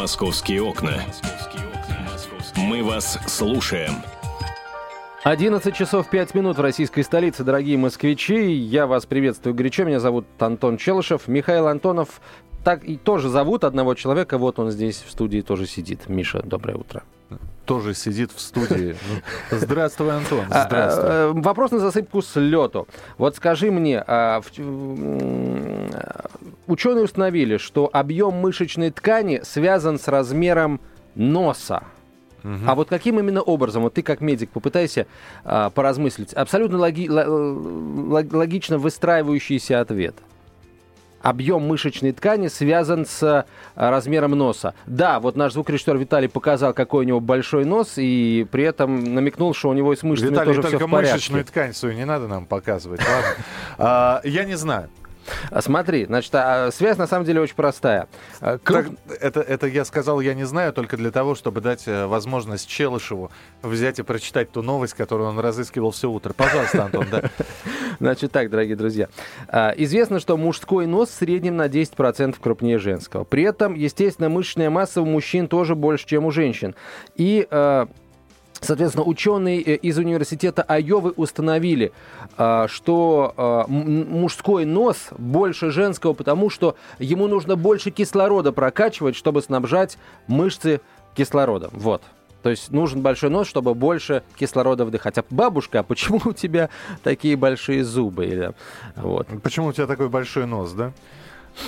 Московские окна. Мы вас слушаем. 11 часов 5 минут в российской столице, дорогие москвичи. Я вас приветствую горячо. Меня зовут Антон Челышев. Михаил Антонов так и тоже зовут одного человека. Вот он здесь в студии тоже сидит. Миша, доброе утро тоже сидит в студии. Здравствуй, Антон. А, Здравствуй. А, вопрос на засыпку с лету. Вот скажи мне, а, ученые установили, что объем мышечной ткани связан с размером носа. Угу. А вот каким именно образом, вот ты как медик попытайся а, поразмыслить, абсолютно логи, логично выстраивающийся ответ – объем мышечной ткани связан с э, размером носа. Да, вот наш звукорежиссер Виталий показал, какой у него большой нос, и при этом намекнул, что у него и с мышцами Виталий, тоже все в порядке. мышечную ткань свою не надо нам показывать, ладно? А, я не знаю. А, смотри, значит, а, связь на самом деле очень простая. А, Круг... Так, это, это я сказал, я не знаю, только для того, чтобы дать э, возможность Челышеву взять и прочитать ту новость, которую он разыскивал все утро. Пожалуйста, Антон, да. Значит так, дорогие друзья. Известно, что мужской нос в среднем на 10% крупнее женского. При этом, естественно, мышечная масса у мужчин тоже больше, чем у женщин. И Соответственно, ученые э, из университета Айовы установили, а, что а, мужской нос больше женского, потому что ему нужно больше кислорода прокачивать, чтобы снабжать мышцы кислородом. Вот. То есть нужен большой нос, чтобы больше кислорода вдыхать. А бабушка, а почему у тебя такие большие зубы? Или, вот. Почему у тебя такой большой нос, да?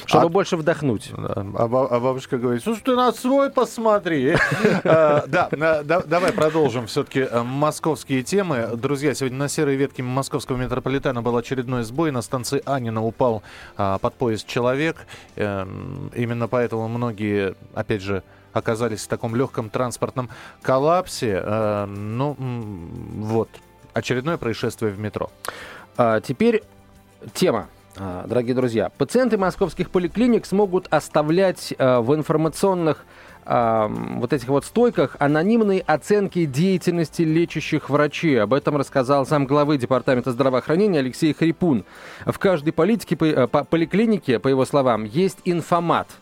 Чтобы а, больше вдохнуть. А, а бабушка говорит, слушай, ты на свой посмотри. А, да, давай продолжим все-таки э, московские темы. Друзья, сегодня на серой ветке московского метрополитена был очередной сбой. На станции Анина упал а, под поезд человек. Эм, именно поэтому многие, опять же, оказались в таком легком транспортном коллапсе. Э, ну, вот, очередное происшествие в метро. Теперь тема а, дорогие друзья. Пациенты московских поликлиник смогут оставлять э, в информационных э, вот этих вот стойках анонимные оценки деятельности лечащих врачей. Об этом рассказал сам главы Департамента здравоохранения Алексей Хрипун. В каждой политике, по, по, поликлинике, по его словам, есть информат – а,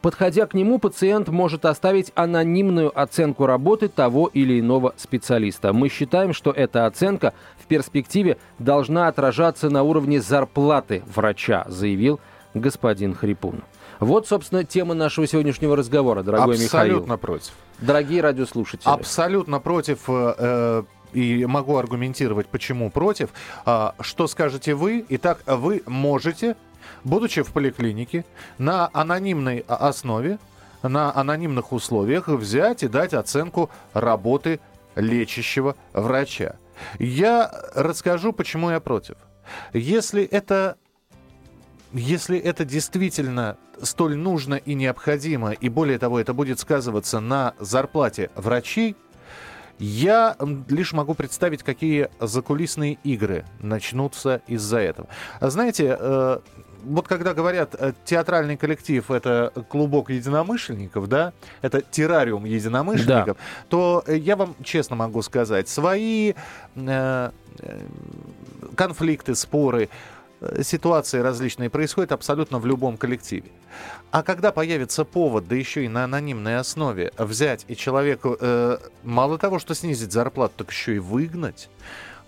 подходя к нему, пациент может оставить анонимную оценку работы того или иного специалиста. Мы считаем, что эта оценка в перспективе должна отражаться на уровне зарплаты врача, заявил господин Хрипун. Вот, собственно, тема нашего сегодняшнего разговора, дорогой Абсолютно Михаил. Абсолютно против. Дорогие радиослушатели. Абсолютно против. Э, и могу аргументировать, почему против. А, что скажете вы? Итак, вы можете будучи в поликлинике, на анонимной основе, на анонимных условиях взять и дать оценку работы лечащего врача. Я расскажу, почему я против. Если это если это действительно столь нужно и необходимо, и более того, это будет сказываться на зарплате врачей, я лишь могу представить, какие закулисные игры начнутся из-за этого. Знаете, э, вот когда говорят э, театральный коллектив это клубок единомышленников, да, это террариум единомышленников, да. то э, я вам честно могу сказать, свои э, э конфликты, споры, ситуации различные происходят абсолютно в любом коллективе. А когда появится повод, да еще и на анонимной основе, взять и человеку э, мало того, что снизить зарплату, так еще и выгнать,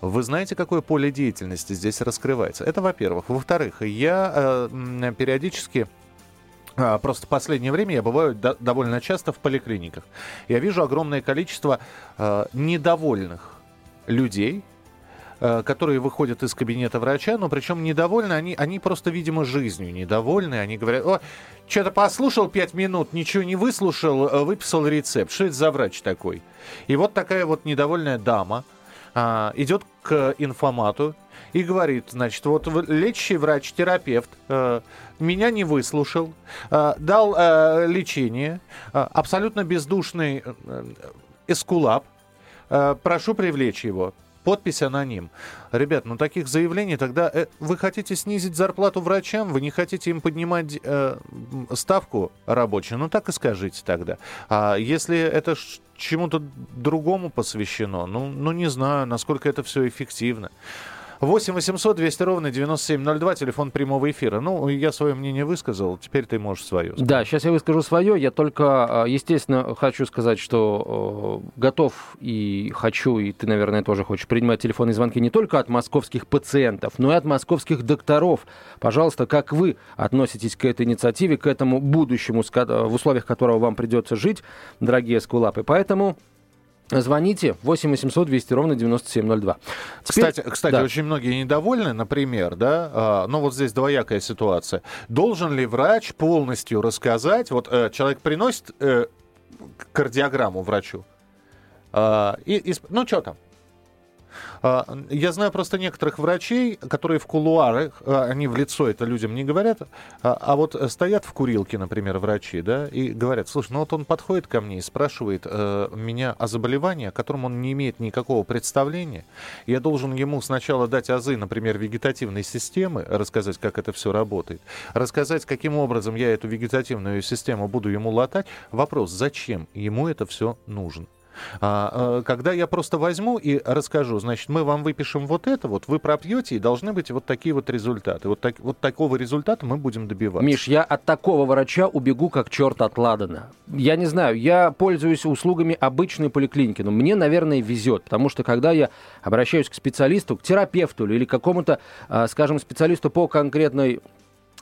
вы знаете, какое поле деятельности здесь раскрывается? Это, во-первых. Во-вторых, я э, периодически а, Просто в последнее время я бываю до, довольно часто в поликлиниках. Я вижу огромное количество э, недовольных людей, э, которые выходят из кабинета врача, но причем недовольны, они, они просто, видимо, жизнью недовольны. Они говорят, о, что-то послушал пять минут, ничего не выслушал, э, выписал рецепт. Что это за врач такой? И вот такая вот недовольная дама – а, идет к информату и говорит, значит, вот лечащий врач-терапевт э, меня не выслушал, э, дал э, лечение, э, абсолютно бездушный э, эскулап, э, прошу привлечь его. Подпись аноним. Ребят, ну таких заявлений тогда... Э, вы хотите снизить зарплату врачам? Вы не хотите им поднимать э, ставку рабочую? Ну так и скажите тогда. А если это чему-то другому посвящено, ну, ну не знаю, насколько это все эффективно. 8 800 200 ровно 9702, телефон прямого эфира. Ну, я свое мнение высказал, теперь ты можешь свое. Сказать. Да, сейчас я выскажу свое. Я только, а, естественно, хочу сказать, что э, готов и хочу, и ты, наверное, тоже хочешь принимать телефонные звонки не только от московских пациентов, но и от московских докторов. Пожалуйста, как вы относитесь к этой инициативе, к этому будущему, в условиях которого вам придется жить, дорогие скулапы. Поэтому Звоните 8 800 200 ровно 9702. Теперь, кстати, кстати да. очень многие недовольны, например, да, а, ну вот здесь двоякая ситуация. Должен ли врач полностью рассказать, вот э, человек приносит э, кардиограмму врачу, э, и, и, ну что там, я знаю просто некоторых врачей, которые в кулуарах, а, они в лицо это людям не говорят, а, а вот стоят в курилке, например, врачи, да, и говорят, слушай, ну вот он подходит ко мне и спрашивает э, меня о заболевании, о котором он не имеет никакого представления. Я должен ему сначала дать азы, например, вегетативной системы, рассказать, как это все работает, рассказать, каким образом я эту вегетативную систему буду ему латать. Вопрос, зачем ему это все нужно? А, э, когда я просто возьму и расскажу, значит, мы вам выпишем вот это, вот вы пропьете, и должны быть вот такие вот результаты. Вот, так, вот такого результата мы будем добиваться. Миш, я от такого врача убегу как черт от Ладана. Я не знаю, я пользуюсь услугами обычной поликлиники, но мне, наверное, везет, потому что когда я обращаюсь к специалисту, к терапевту или какому-то, а, скажем, специалисту по конкретной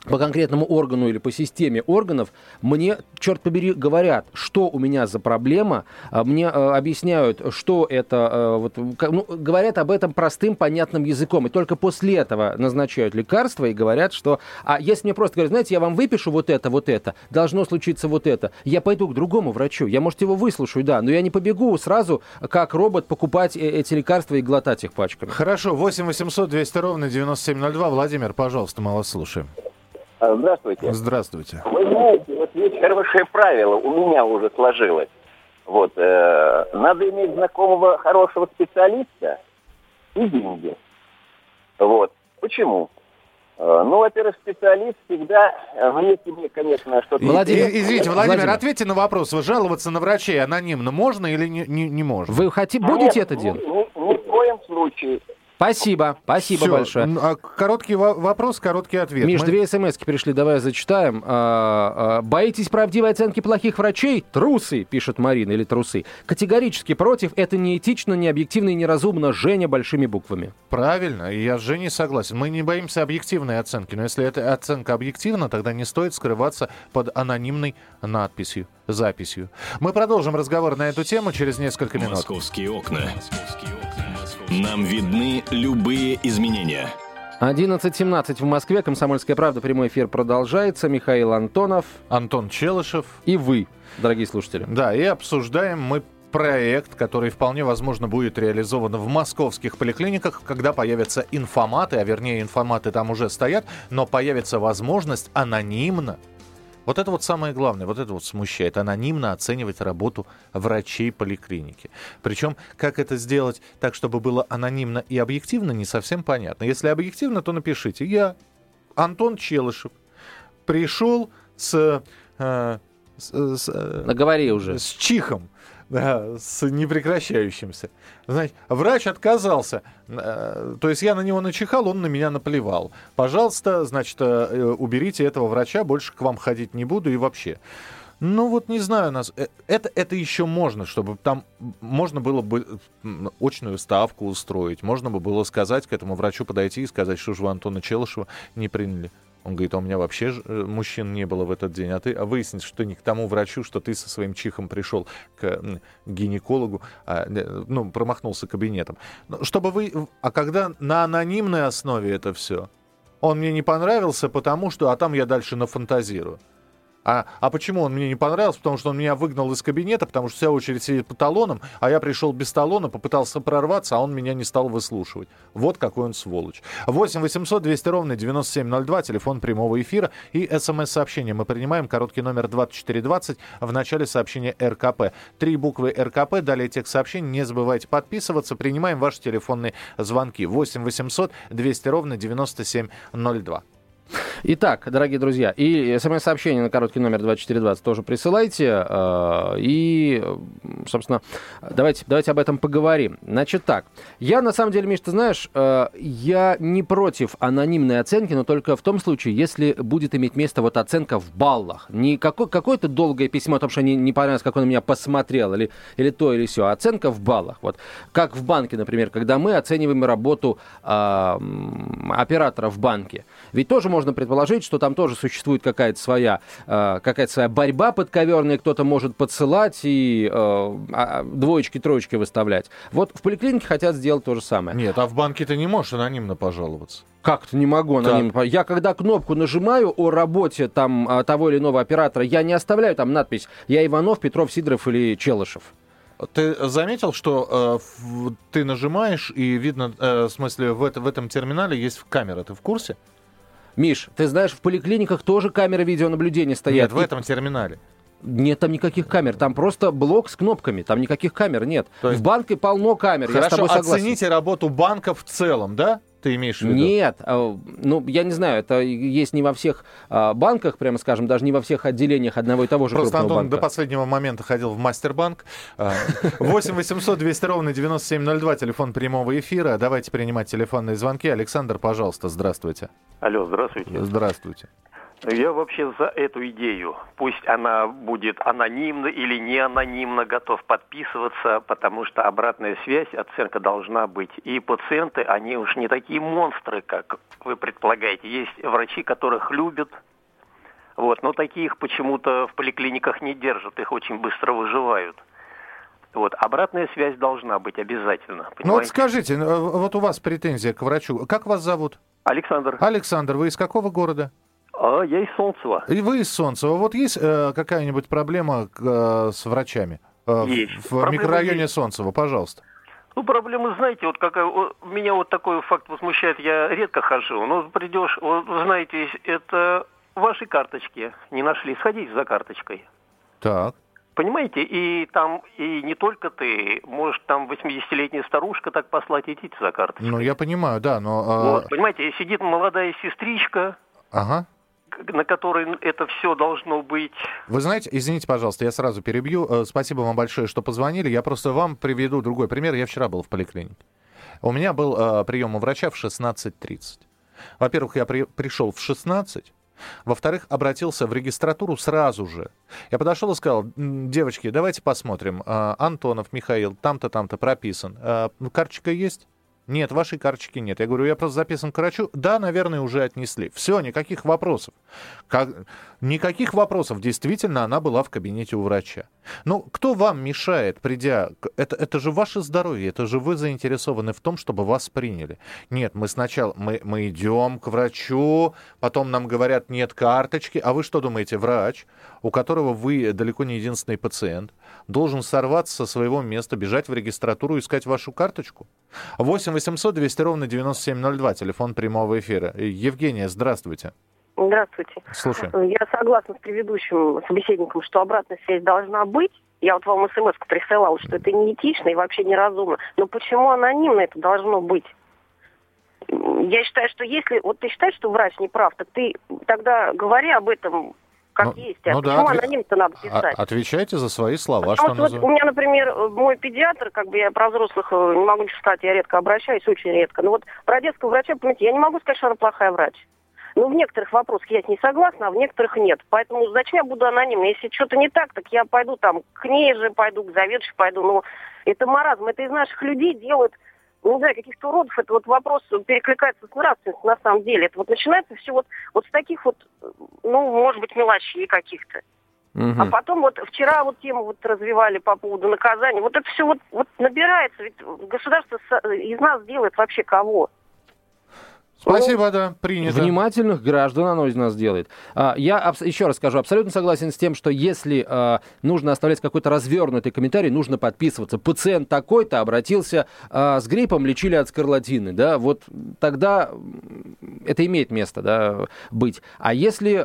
по конкретному органу или по системе органов, мне, черт побери, говорят, что у меня за проблема, а, мне э, объясняют, что это, э, вот, ну, говорят об этом простым, понятным языком, и только после этого назначают лекарства и говорят, что, а если мне просто говорят, знаете, я вам выпишу вот это, вот это, должно случиться вот это, я пойду к другому врачу, я, может, его выслушаю, да, но я не побегу сразу, как робот, покупать э, эти лекарства и глотать их пачками. Хорошо, 8 800 200 ровно 9702, Владимир, пожалуйста, вас слушаем. А, здравствуйте. Здравствуйте. Вы знаете, вот есть хорошее правило, у меня уже сложилось. Вот, э, надо иметь знакомого хорошего специалиста и деньги. Вот. Почему? Э, ну, во-первых, специалист всегда, ну, если мне, конечно, что-то... Владимир, извините, Владимир, Владимир, ответьте на вопрос. Вы жаловаться на врачей анонимно можно или не, не, не можно? Вы хотите, будете Нет, это делать? Ни, ни, ни в коем случае. Спасибо, спасибо Все. большое. А короткий вопрос, короткий ответ. Миш, Мы... две смс пришли, давай зачитаем. А, а, боитесь правдивой оценки плохих врачей? Трусы, пишет Марина, или трусы. Категорически против, это неэтично, необъективно и неразумно. Женя большими буквами. Правильно, я с Женей согласен. Мы не боимся объективной оценки, но если эта оценка объективна, тогда не стоит скрываться под анонимной надписью, записью. Мы продолжим разговор на эту тему через несколько минут. Московские окна. Московские окна. Нам видны любые изменения. 11.17 в Москве. Комсомольская правда. Прямой эфир продолжается. Михаил Антонов. Антон Челышев. И вы, дорогие слушатели. Да, и обсуждаем мы проект, который вполне возможно будет реализован в московских поликлиниках, когда появятся информаты, а вернее информаты там уже стоят, но появится возможность анонимно вот это вот самое главное, вот это вот смущает. Анонимно оценивать работу врачей поликлиники. Причем, как это сделать так, чтобы было анонимно и объективно, не совсем понятно. Если объективно, то напишите. Я, Антон Челышев, пришел с... Э, с, с э, Наговори уже. С чихом да, с непрекращающимся. Знаете, врач отказался. Э, то есть я на него начихал, он на меня наплевал. Пожалуйста, значит, э, уберите этого врача, больше к вам ходить не буду и вообще. Ну вот не знаю, нас э, это это еще можно, чтобы там можно было бы очную ставку устроить, можно бы было сказать к этому врачу подойти и сказать, что же вы Антона Челышева не приняли. Он говорит, а у меня вообще э, мужчин не было в этот день. А ты а выяснится, что не к тому врачу, что ты со своим чихом пришел к гинекологу, а, ну, промахнулся кабинетом. Ну, чтобы вы... А когда на анонимной основе это все, он мне не понравился, потому что... А там я дальше нафантазирую. А, а почему он мне не понравился? Потому что он меня выгнал из кабинета, потому что вся очередь сидит по талонам, а я пришел без талона, попытался прорваться, а он меня не стал выслушивать. Вот какой он сволочь. 8 800 200 ровно 9702, телефон прямого эфира и смс-сообщение. Мы принимаем короткий номер 2420 в начале сообщения РКП. Три буквы РКП, далее текст сообщения. Не забывайте подписываться. Принимаем ваши телефонные звонки. 8 800 200 ровно 9702. Итак, дорогие друзья, и смс-сообщение на короткий номер 2420 тоже присылайте. Э, и, собственно, давайте, давайте об этом поговорим. Значит так, я на самом деле, Миш, ты знаешь, э, я не против анонимной оценки, но только в том случае, если будет иметь место вот оценка в баллах. Не какое- какое-то долгое письмо о том, что не, не понравилось, как он на меня посмотрел, или, или то, или все. Оценка в баллах. Вот как в банке, например, когда мы оцениваем работу э, оператора в банке. Ведь тоже можно предположить, что там тоже существует какая-то своя, э, какая-то своя борьба подковерная, кто-то может подсылать и э, двоечки, троечки выставлять. Вот в поликлинике хотят сделать то же самое. Нет, а в банке ты не можешь анонимно пожаловаться. Как-то не могу анонимно. Я когда кнопку нажимаю о работе там а, того или иного оператора, я не оставляю там надпись «Я Иванов, Петров, Сидоров или Челышев». Ты заметил, что э, ты нажимаешь, и видно, э, в смысле, в, это, в этом терминале есть камера. Ты в курсе? Миш, ты знаешь, в поликлиниках тоже камеры видеонаблюдения стоят. Нет, в этом терминале. Нет там никаких камер, там просто блок с кнопками, там никаких камер нет. есть... В банке полно камер, Хорошо, я с тобой согласен. оцените работу банка в целом, да? Ты имеешь в виду? Нет, а, ну, я не знаю, это есть не во всех а, банках, прямо скажем, даже не во всех отделениях одного и того же Просто крупного Антон банка. до последнего момента ходил в Мастербанк. 8 800 200 ровно 9702, телефон прямого эфира. Давайте принимать телефонные звонки. Александр, пожалуйста, здравствуйте. Алло, здравствуйте. Здравствуйте. Я вообще за эту идею. Пусть она будет анонимна или не анонимна, готов подписываться, потому что обратная связь, оценка должна быть. И пациенты, они уж не такие монстры, как вы предполагаете. Есть врачи, которых любят, вот, но таких почему-то в поликлиниках не держат, их очень быстро выживают. Вот, обратная связь должна быть обязательно. Ну вот понимаете? скажите, э, вот у вас претензия к врачу. Как вас зовут? Александр, Александр, вы из какого города? А я из Солнцева. И вы из Солнцева. Вот есть э, какая-нибудь проблема э, с врачами? Э, в- Есть. В, Проблема микрорайоне есть. Солнцева, пожалуйста. Ну, проблемы, знаете, вот какая... Меня вот такой факт возмущает, я редко хожу. Но придешь, вот, знаете, это ваши карточки не нашли, сходите за карточкой. Так. Понимаете, и там, и не только ты, может, там 80-летняя старушка так послать, идите за карточкой. Ну, я понимаю, да, но... э, Вот, понимаете, сидит молодая сестричка, Ага. На которой это все должно быть. Вы знаете, извините, пожалуйста, я сразу перебью. Э, Спасибо вам большое, что позвонили. Я просто вам приведу другой пример. Я вчера был в поликлинике. У меня был э, прием у врача в 16.30. Во-первых, я при- пришел в 16. Во-вторых, обратился в регистратуру сразу же. Я подошел и сказал, «М, девочки, давайте посмотрим. Э, Антонов Михаил, там-то, там-то прописан. Э, карточка есть? Нет, вашей карточки нет. Я говорю, я просто записан к врачу. Да, наверное, уже отнесли. Все, никаких вопросов. Как... Никаких вопросов. Действительно, она была в кабинете у врача. Ну, кто вам мешает, придя... Это, это же ваше здоровье, это же вы заинтересованы в том, чтобы вас приняли. Нет, мы сначала... Мы, мы идем к врачу, потом нам говорят, нет карточки. А вы что думаете, врач, у которого вы далеко не единственный пациент, должен сорваться со своего места, бежать в регистратуру, искать вашу карточку? 8 800 200 ровно 9702, телефон прямого эфира. Евгения, здравствуйте. Здравствуйте. Слушай. Я согласна с предыдущим собеседником, что обратная связь должна быть. Я вот вам смс присылала, что это неэтично и вообще неразумно. Но почему анонимно это должно быть? Я считаю, что если... Вот ты считаешь, что врач не прав, так ты тогда говори об этом как Ну, есть. А ну да, почему отве- анонимно надо писать? отвечайте за свои слова, Потому что вот у называется. меня, например, мой педиатр, как бы я про взрослых э, не могу сказать, я редко обращаюсь, очень редко. Но вот про детского врача, понимаете, я не могу сказать, что она плохая врач. Ну, в некоторых вопросах я с ней согласна, а в некоторых нет. Поэтому зачем я буду анонимной? Если что-то не так, так я пойду там к ней же пойду, к заведующей пойду. Ну, это маразм. Это из наших людей делают, ну, не знаю, каких-то уродов. Это вот вопрос перекликается с нравственностью на самом деле. Это вот начинается все вот, вот с таких вот, ну, может быть, мелочей каких-то. Мгм. А потом вот вчера вот тему вот развивали по поводу наказания. Вот это все вот, вот набирается. Ведь государство из нас делает вообще кого? Спасибо, да, принято. Внимательных граждан оно из нас делает. А, Я еще раз скажу, абсолютно согласен с тем, что если а, нужно оставлять какой-то развернутый комментарий, нужно подписываться. Пациент такой-то обратился а, с гриппом, лечили от скарлатины, да, вот тогда это имеет место, да, быть. А если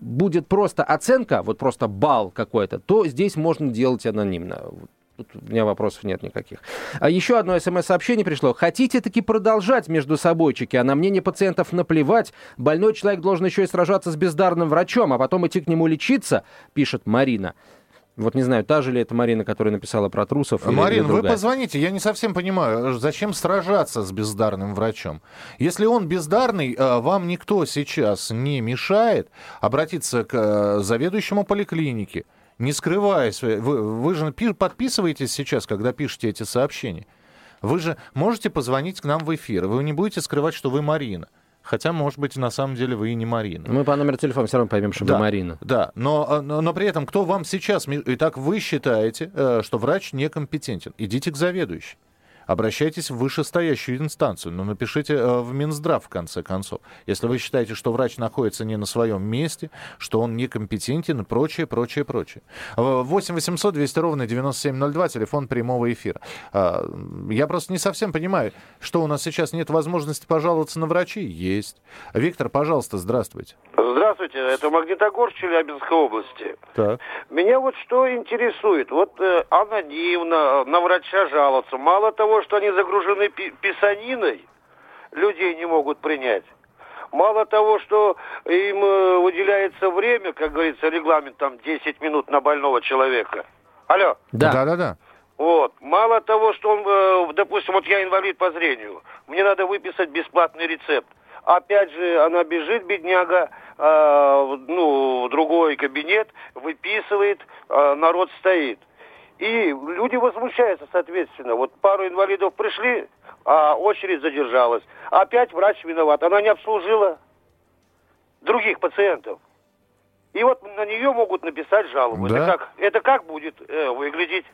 будет просто оценка, вот просто балл какой-то, то здесь можно делать анонимно. Тут у меня вопросов нет никаких. А еще одно смс-сообщение пришло. Хотите таки продолжать между собойчики, а на мнение пациентов наплевать. Больной человек должен еще и сражаться с бездарным врачом, а потом идти к нему лечиться, пишет Марина. Вот не знаю, та же ли это Марина, которая написала про трусов. или- Марин, или вы позвоните, я не совсем понимаю, зачем сражаться с бездарным врачом? Если он бездарный, э, вам никто сейчас не мешает обратиться к э, заведующему поликлиники, не скрывая свои... Вы, вы же пи- подписываетесь сейчас, когда пишете эти сообщения. Вы же можете позвонить к нам в эфир, вы не будете скрывать, что вы Марина. Хотя, может быть, на самом деле вы и не Марина. Мы по номеру телефона все равно поймем, что вы Да, Марина. Да, но, э, но, но при этом кто вам сейчас... Итак, вы считаете, э, что врач некомпетентен. Идите к заведующей. Обращайтесь в вышестоящую инстанцию, но напишите э, в Минздрав в конце концов. Если вы считаете, что врач находится не на своем месте, что он некомпетентен и прочее, прочее, прочее. Э, 8 800 200 ровно 9702, телефон прямого эфира. Э, Я просто не совсем понимаю, что у нас сейчас нет возможности пожаловаться на врачей. Есть. Виктор, пожалуйста, здравствуйте. Здравствуйте, это Магнитогорск Челябинской области. Так. Меня вот что интересует. Вот э, анонимно на врача жаловаться. Мало того, что они загружены пи- писаниной, людей не могут принять. Мало того, что им э, выделяется время, как говорится, регламент там 10 минут на больного человека. Алло. Да. Да-да-да. Вот. Мало того, что он, э, допустим, вот я инвалид по зрению, мне надо выписать бесплатный рецепт. Опять же, она бежит, бедняга, э, в- ну, в другой кабинет, выписывает, э, народ стоит. И люди возмущаются, соответственно. Вот пару инвалидов пришли, а очередь задержалась. Опять врач виноват. Она не обслужила других пациентов. И вот на нее могут написать жалобу. Да. Это как, это как будет э, выглядеть?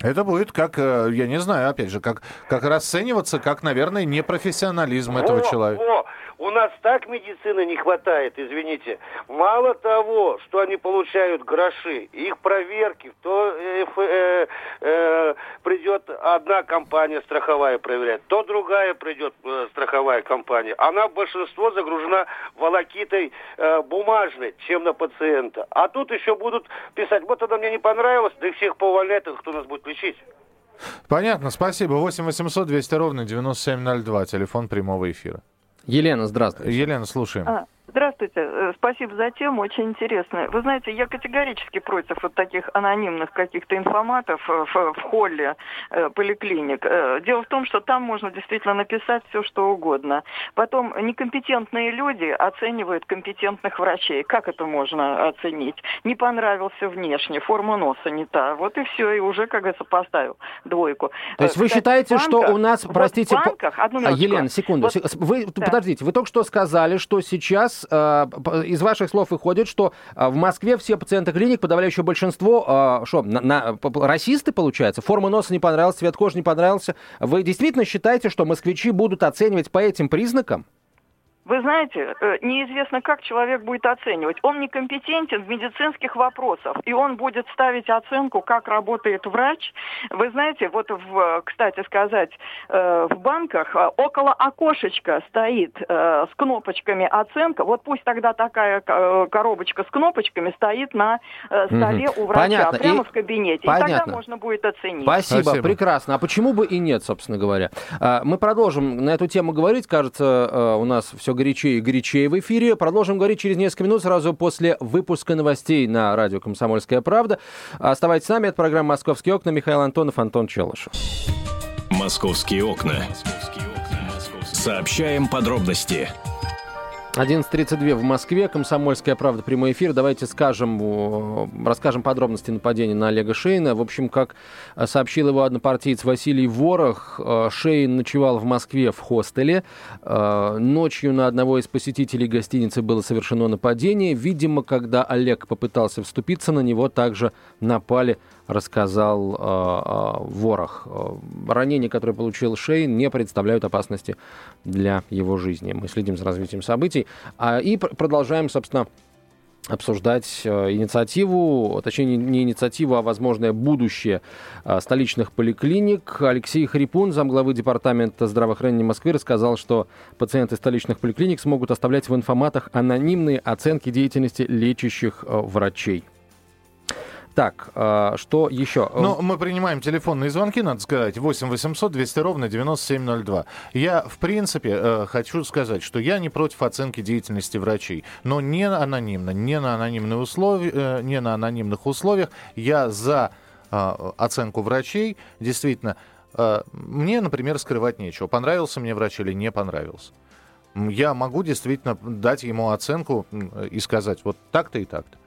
Это будет как, э, я не знаю, опять же, как, как расцениваться, как, наверное, непрофессионализм этого Во, человека. во. У нас так медицины не хватает, извините. Мало того, что они получают гроши, их проверки, то э, э, э, придет одна компания страховая проверять, то другая придет э, страховая компания. Она большинство загружена волокитой э, бумажной, чем на пациента. А тут еще будут писать, вот она мне не понравилась, да их всех поувольняют, кто нас будет лечить? Понятно, спасибо. 8 800 200 ровно 9702, телефон прямого эфира. Елена, здравствуйте. Елена, слушаем. А, Здравствуйте, Э, спасибо за тему, очень интересно. Вы знаете, я категорически против вот таких анонимных каких-то информатов э, в, в холле э, поликлиник. Э, Дело в том, что там можно действительно написать все, что угодно. Потом некомпетентные люди оценивают компетентных врачей. Как это можно оценить? Не понравился внешне, форма носа не та. Вот и все, и уже, как говорится, поставил двойку. То есть вы считаете, в что банках- у нас, вот простите, в по- банках, одну А, минуточку. Елена, секунду. Вот- Вы, Да. подождите, вы только что сказали, что сейчас э, п- из ваших слов выходит, что э, в Москве все пациенты клиник, подавляющее большинство, э, что, на, на- п- расисты, получается? Форма носа не понравилась, цвет кожи не понравился. Вы действительно считаете, что москвичи будут оценивать по этим признакам? Вы знаете, э, неизвестно, как человек будет оценивать. Он некомпетентен в медицинских вопросах, и он будет ставить оценку, как работает врач. Вы знаете, вот, в, кстати сказать, э, в банках э, около окошечка стоит с кнопочками оценка. Вот пусть тогда такая коробочка с кнопочками стоит на столе Мгм. у врача, Понятно. прямо И- в кабинете. И тогда Понятно. можно будет оценить. Спасибо, Спасибо. прекрасно. А почему бы и нет, собственно говоря? А, Мы продолжим на эту тему говорить. Кажется, у нас все горячее и горячее в эфире. Продолжим говорить через несколько минут, сразу после выпуска новостей на радио «Комсомольская правда». Оставайтесь с нами. Это программа «Московские окна». Михаил Антонов, Антон Челышев. Московские окна. Сообщаем подробности. 11.32 в Москве, «Комсомольская правда», прямой эфир. Давайте скажем, расскажем подробности нападения на Олега Шейна. В общем, как э, сообщил его однопартиец Василий Ворох, э, Шейн ночевал в Москве в хостеле. Э, Ночью на одного из посетителей гостиницы было совершено нападение. Видимо, когда Олег попытался вступиться, на него также напали рассказал э, Ворох. Ранения, которые получил Шейн, не представляют опасности для его жизни. Мы следим за развитием событий а, и пр- продолжаем, собственно, обсуждать э, инициативу, точнее не- не инициативу, а возможное будущее э, столичных поликлиник. Алексей Хрипун, замглавы Департамента здравоохранения Москвы, рассказал, что пациенты столичных поликлиник смогут оставлять в информатах анонимные оценки деятельности лечащих э, врачей. Так, э, что еще? Ну, мы принимаем телефонные звонки, надо сказать, 8 800 200 ровно 9702. Я, в принципе, э, хочу сказать, что я не против оценки деятельности врачей, но не анонимно, не на, анонимные условия, э, не на анонимных условиях. Я за э, оценку врачей. Действительно, э, мне, например, скрывать нечего. Понравился мне врач или не понравился. Я могу действительно дать ему оценку и сказать, вот так-то и так-то.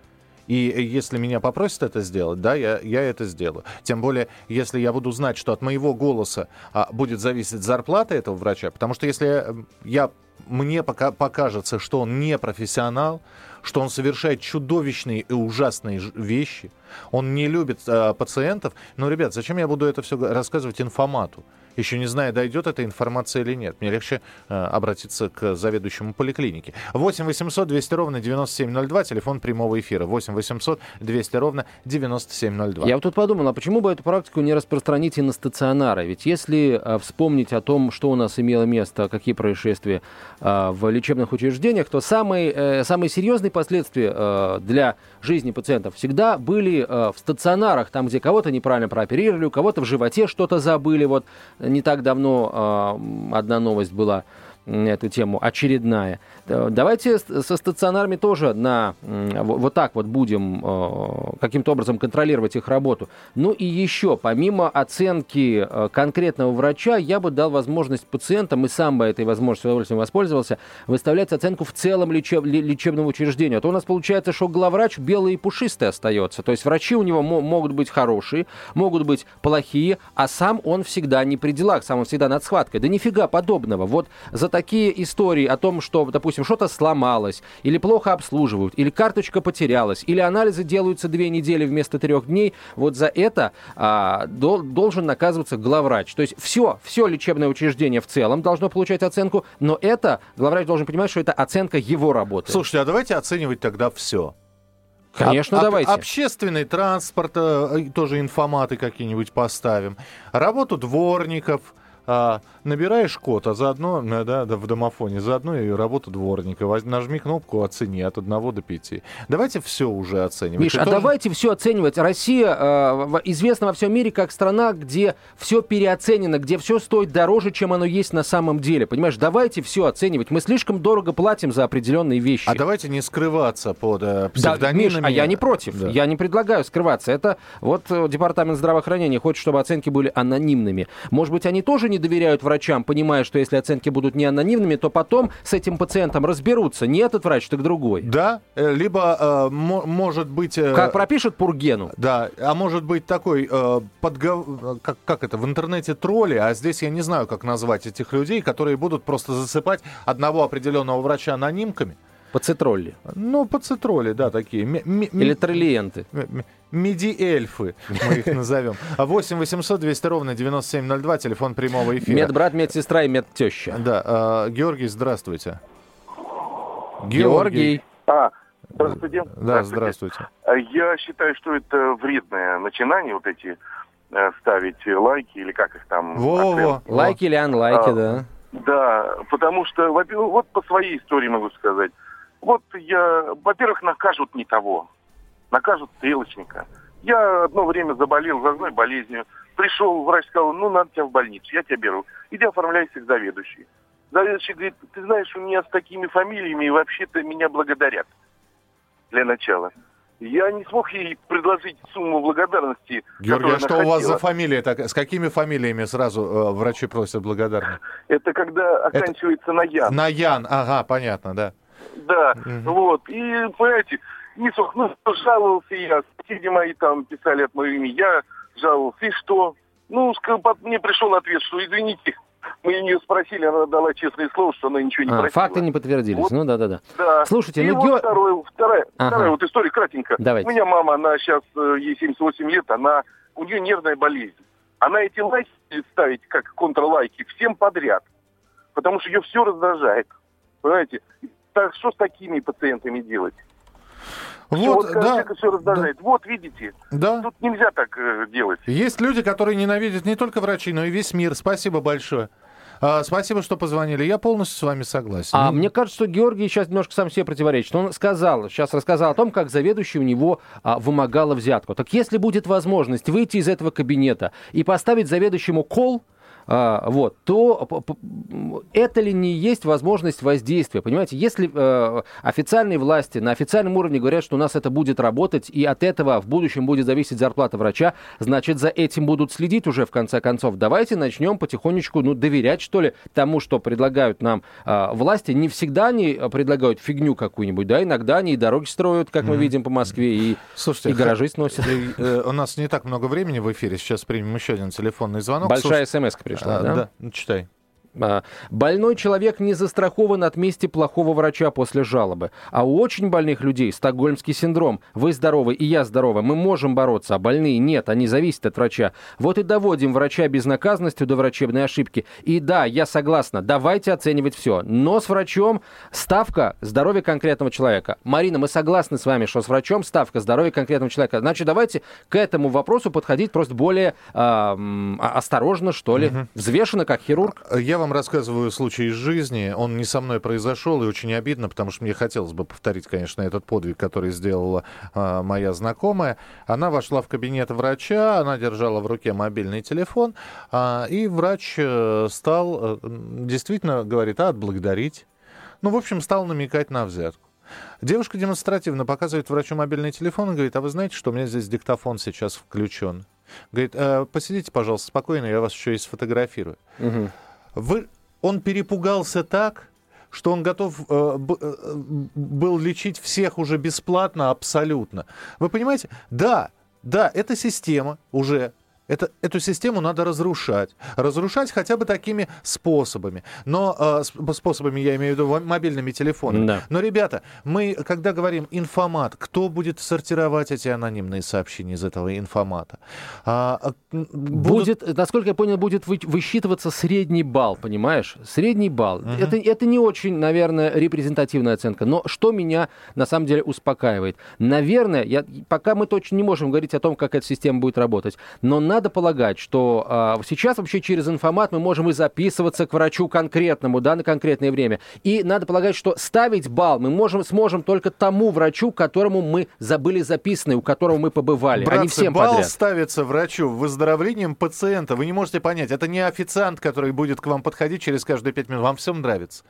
И если меня попросят это сделать, да, я, я это сделаю. Тем более, если я буду знать, что от моего голоса а, будет зависеть зарплата этого врача, потому что если э, я, мне пока, покажется, что он не профессионал, что он совершает чудовищные и ужасные вещи, он не любит а, пациентов, ну, ребят, зачем я буду это все рассказывать информату? Еще не зная, дойдет эта информация или нет. Мне легче э, обратиться к заведующему поликлиники. 8 800 200 ровно 9702, телефон прямого эфира. 8 800 200 ровно 9702. Я вот тут подумал, а почему бы эту практику не распространить и на стационары? Ведь если э, вспомнить о том, что у нас имело место, какие происшествия э, в лечебных учреждениях, то самые, э, самые серьезные последствия э, для жизни пациентов всегда были э, в стационарах, там, где кого-то неправильно прооперировали, у кого-то в животе что-то забыли. Вот не так давно э, одна новость была эту тему очередная. Давайте со стационарами тоже на вот так вот будем э, каким-то образом контролировать их работу. Ну и еще, помимо оценки э, конкретного врача, я бы дал возможность пациентам, и сам бы этой возможностью удовольствием воспользовался, выставлять оценку в целом лечеб- ле- лечебному учреждению. А то у нас получается, что главврач белый и пушистый остается. То есть врачи у него мо- могут быть хорошие, могут быть плохие, а сам он всегда не при делах, сам он всегда над схваткой. Да нифига подобного. Вот за такие истории о том, что, допустим, что-то сломалось, или плохо обслуживают, или карточка потерялась, или анализы делаются две недели вместо трех дней, вот за это а, дол- должен наказываться главврач. То есть все, все лечебное учреждение в целом должно получать оценку, но это главврач должен понимать, что это оценка его работы. Слушайте, а давайте оценивать тогда все. Конечно, Об- давайте. Общественный транспорт, э, тоже информаты какие-нибудь поставим. Работу дворников. А, набираешь код, а заодно, э, да, да, в домофоне, заодно и работу дворника. Воз- Нажми кнопку «Оцени» от 1 до 5. Давайте все уже оценивать. Миш, И а тоже- давайте все оценивать. Россия э, известна во всем мире как страна, где все переоценено, где все стоит дороже, чем оно есть на самом деле. Понимаешь, давайте все оценивать. Мы слишком дорого платим за определенные вещи. А давайте не скрываться под э, Да, псевдонимами. Миш, а я не против. Да. Я не предлагаю скрываться. Это вот э, департамент здравоохранения хочет, чтобы оценки были анонимными. Может быть, они тоже не доверяют врачам, понимая, что если оценки будут не анонимными, то потом с этим пациентом разберутся. Не этот врач, так другой. Да, э, либо э, мо- может быть... э, Как пропишет Пургену. Да, а может быть такой, э, подгов- как, как это, в интернете тролли, а здесь я не знаю, как назвать этих людей, которые будут просто засыпать одного определенного врача анонимками. Пацитролли. Ну, пацитроли, да, такие. Или троллиенты. ме- ме- Медиэльфы, мы их назовем. 8 800 200 ровно 9702, телефон прямого эфира. Медбрат, медсестра и медтеща. Да, э, Георгий, здравствуйте. Георгий. А, здравствуйте. Да, здравствуйте. А Я считаю, что это вредное начинание, вот эти э, ставить лайки или как их там. Во-во. оценки. Лайки или анлайки, А, да. Да, потому что, во-первых, вот по своей истории могу сказать. Вот я, во-первых, накажут не того. Накажут стрелочника. Я одно время заболел зазной болезнью. Пришел, врач сказал, ну, надо тебя в больницу, я тебя беру. Иди оформляйся к заведующей. Заведующий говорит, ты знаешь, у меня с такими фамилиями вообще-то меня благодарят. Для начала. Я не смог ей предложить сумму благодарности. Георгий, а что она у вас за хотела. фамилия? Так, с какими фамилиями сразу э, врачи просят благодарны? Это когда оканчивается на Ян. На Ян, ага, понятно, да. Да, Мгм. вот. И, понимаете, смог, ну, жаловался я. Соседи мои там писали от моего имени. Я жаловался. И что? Ну, мне пришел ответ, что извините. Мы у нее спросили, она дала честное слово, что она ничего не А, просила. факты не подтвердились. Вот. Ну да, да. Слушайте, и ну, вот Гео- второе, вторая, Ага. вторая вот история кратенько. Давайте. У меня мама, она сейчас, э, ей 78 лет, она, у нее нервная болезнь. Она эти лайки будет ставить, как контрлайки, всем подряд. Потому что ее все раздражает. Понимаете? Так что с такими пациентами делать? Вот, вот когда да, все раздражает. Вот, видите, да. тут нельзя так э, делать. Есть люди, которые ненавидят не только врачей, но и весь мир. Спасибо большое. А, спасибо, что позвонили. Я полностью с вами согласен. А мне кажется, что Георгий сейчас немножко сам себе противоречит. Он сказал, сейчас рассказал о том, как заведующий у него а, вымогала взятку. Так если будет возможность выйти из этого кабинета и поставить заведующему кол, а, вот, то это ли не есть возможность воздействия? Понимаете, если э, официальные власти на официальном уровне говорят, что у нас это будет работать, и от этого в будущем будет зависеть зарплата врача, значит, за этим будут следить уже в конце концов. Давайте начнем потихонечку, ну, доверять, что ли, тому, что предлагают нам э, власти. Не всегда они предлагают фигню какую-нибудь, да, иногда они и дороги строят, как mm-hmm. мы видим по Москве, и, Слушайте, и гаражи сносят. Э, у нас не так много времени в эфире, сейчас примем еще один телефонный звонок. Большая смс пришла, а, да? Да, ну, читай. А, больной человек не застрахован от мести плохого врача после жалобы. А у очень больных людей стокгольмский синдром. Вы здоровы, и я здорова. Мы можем бороться, а больные нет. Они зависят от врача. Вот и доводим врача безнаказанностью до врачебной ошибки. И да, я согласна, давайте оценивать все. Но с врачом ставка здоровья конкретного человека. Марина, мы согласны с вами, что с врачом ставка здоровья конкретного человека. Значит, давайте к этому вопросу подходить просто более э, осторожно, что ли, угу. взвешенно, как хирург. Я вам вам рассказываю случай из жизни. Он не со мной произошел, и очень обидно, потому что мне хотелось бы повторить, конечно, этот подвиг, который сделала э, моя знакомая. Она вошла в кабинет врача, она держала в руке мобильный телефон, э, и врач э, стал, э, действительно, говорит, а, отблагодарить. Ну, в общем, стал намекать на взятку. Девушка демонстративно показывает врачу мобильный телефон и говорит, а вы знаете, что у меня здесь диктофон сейчас включен? Говорит, э, посидите, пожалуйста, спокойно, я вас еще и сфотографирую. Угу. Вы, он перепугался так, что он готов э, э, был лечить всех уже бесплатно абсолютно. Вы понимаете? Да, да, эта система уже это, эту систему надо разрушать. Разрушать хотя бы такими способами. Но э, способами я имею в виду мобильными телефонами. Да. Но, ребята, мы, когда говорим информат, кто будет сортировать эти анонимные сообщения из этого информата? А, а будут... Будет, насколько я понял, будет вы, высчитываться средний балл, понимаешь? Средний балл. Угу. Это, это не очень, наверное, репрезентативная оценка. Но что меня на самом деле успокаивает? Наверное, я, пока мы точно не можем говорить о том, как эта система будет работать, но на надо полагать, что э, сейчас вообще через информат мы можем и записываться к врачу конкретному, да, на конкретное время. И надо полагать, что ставить балл мы можем, сможем только тому врачу, которому мы забыли записаны, у которого мы побывали, Братцы, а не всем балл подряд. ставится врачу выздоровлением пациента. Вы не можете понять, это не официант, который будет к вам подходить через каждые пять минут. Вам всем нравится.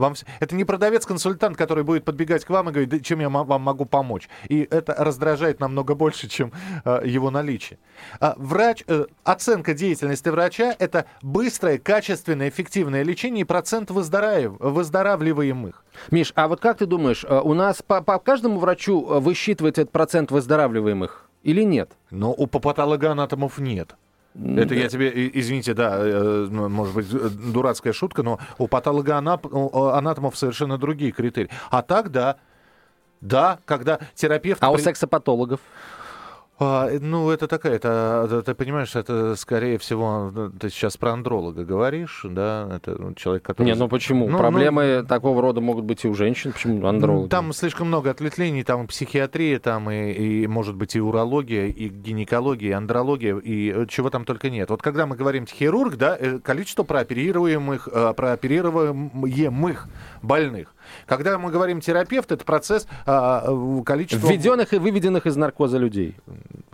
Вам... Это не продавец-консультант, который будет подбегать к вам и говорить, чем я вам могу помочь. И это раздражает намного больше, чем э, его наличие. А врач, э, оценка деятельности врача – это быстрое, качественное, эффективное лечение и процент выздорав... выздоравливаемых. Миш, а вот как ты думаешь, э, у нас по, по каждому врачу э, высчитывается этот процент выздоравливаемых или нет? Но у патологоанатомов нет. Это я тебе, извините, да, э, может быть, дурацкая шутка, но у патологоанатомов совершенно другие критерии. А так, да, да, когда терапевт... А у сексопатологов? А, ну, это такая, это, ты понимаешь, это скорее всего, ну, ты сейчас про андролога говоришь, да, это человек, который... Не, ну почему? Ну, Проблемы ну, такого рода могут быть и у женщин, почему андрологи? Там слишком много ответвлений, там психиатрия, там и, и, может быть, и урология, и гинекология, и андрология, и э, чего там только нет. Вот когда мы говорим хирург, да, э, количество прооперируемых, э, прооперируемых больных. Когда мы говорим терапевт, это процесс а, количества... Введенных и выведенных из наркоза людей.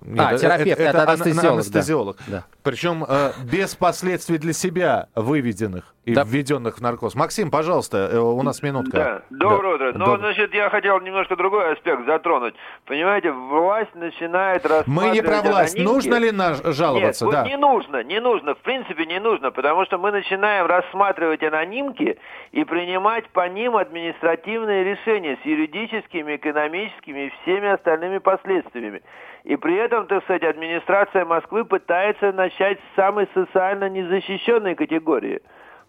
Нет, а, терапевт, это, это, это анестезиолог. анестезиолог. Да. Причем э, без последствий для себя выведенных и да. введенных в наркоз. Максим, пожалуйста, э, у нас минутка. Да, доброе да. утро. Ну, Доб... значит, я хотел немножко другой аспект затронуть. Понимаете, власть начинает рассматривать... Мы не про власть. Анонимки. Нужно ли наш жаловаться? Нет, да. вот не нужно, не нужно. В принципе, не нужно, потому что мы начинаем рассматривать анонимки и принимать по ним административные решения с юридическими, экономическими и всеми остальными последствиями. И при этом, так сказать, администрация Москвы пытается начать с самой социально незащищенной категории.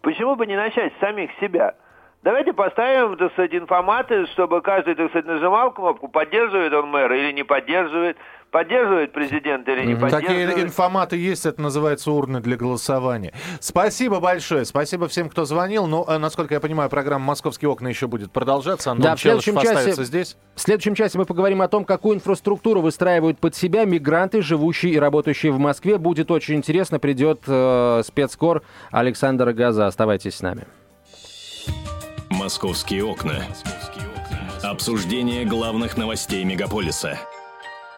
Почему бы не начать с самих себя? Давайте поставим, так сказать, информаты, чтобы каждый, так сказать, нажимал кнопку, поддерживает он мэра или не поддерживает, поддерживает президент или не Такие поддерживает. информаты есть, это называется урны для голосования. Спасибо большое, спасибо всем, кто звонил. Ну, э, насколько я понимаю, программа «Московские окна» еще будет продолжаться. Антон Да, в следующем, Челышев часе, остается здесь. в следующем часе мы поговорим о том, какую инфраструктуру выстраивают под себя мигранты, живущие и работающие в Москве. Будет очень интересно. Придет э, спецкор Александр Газа. Оставайтесь с нами. «Московские окна». Обсуждение главных новостей мегаполиса –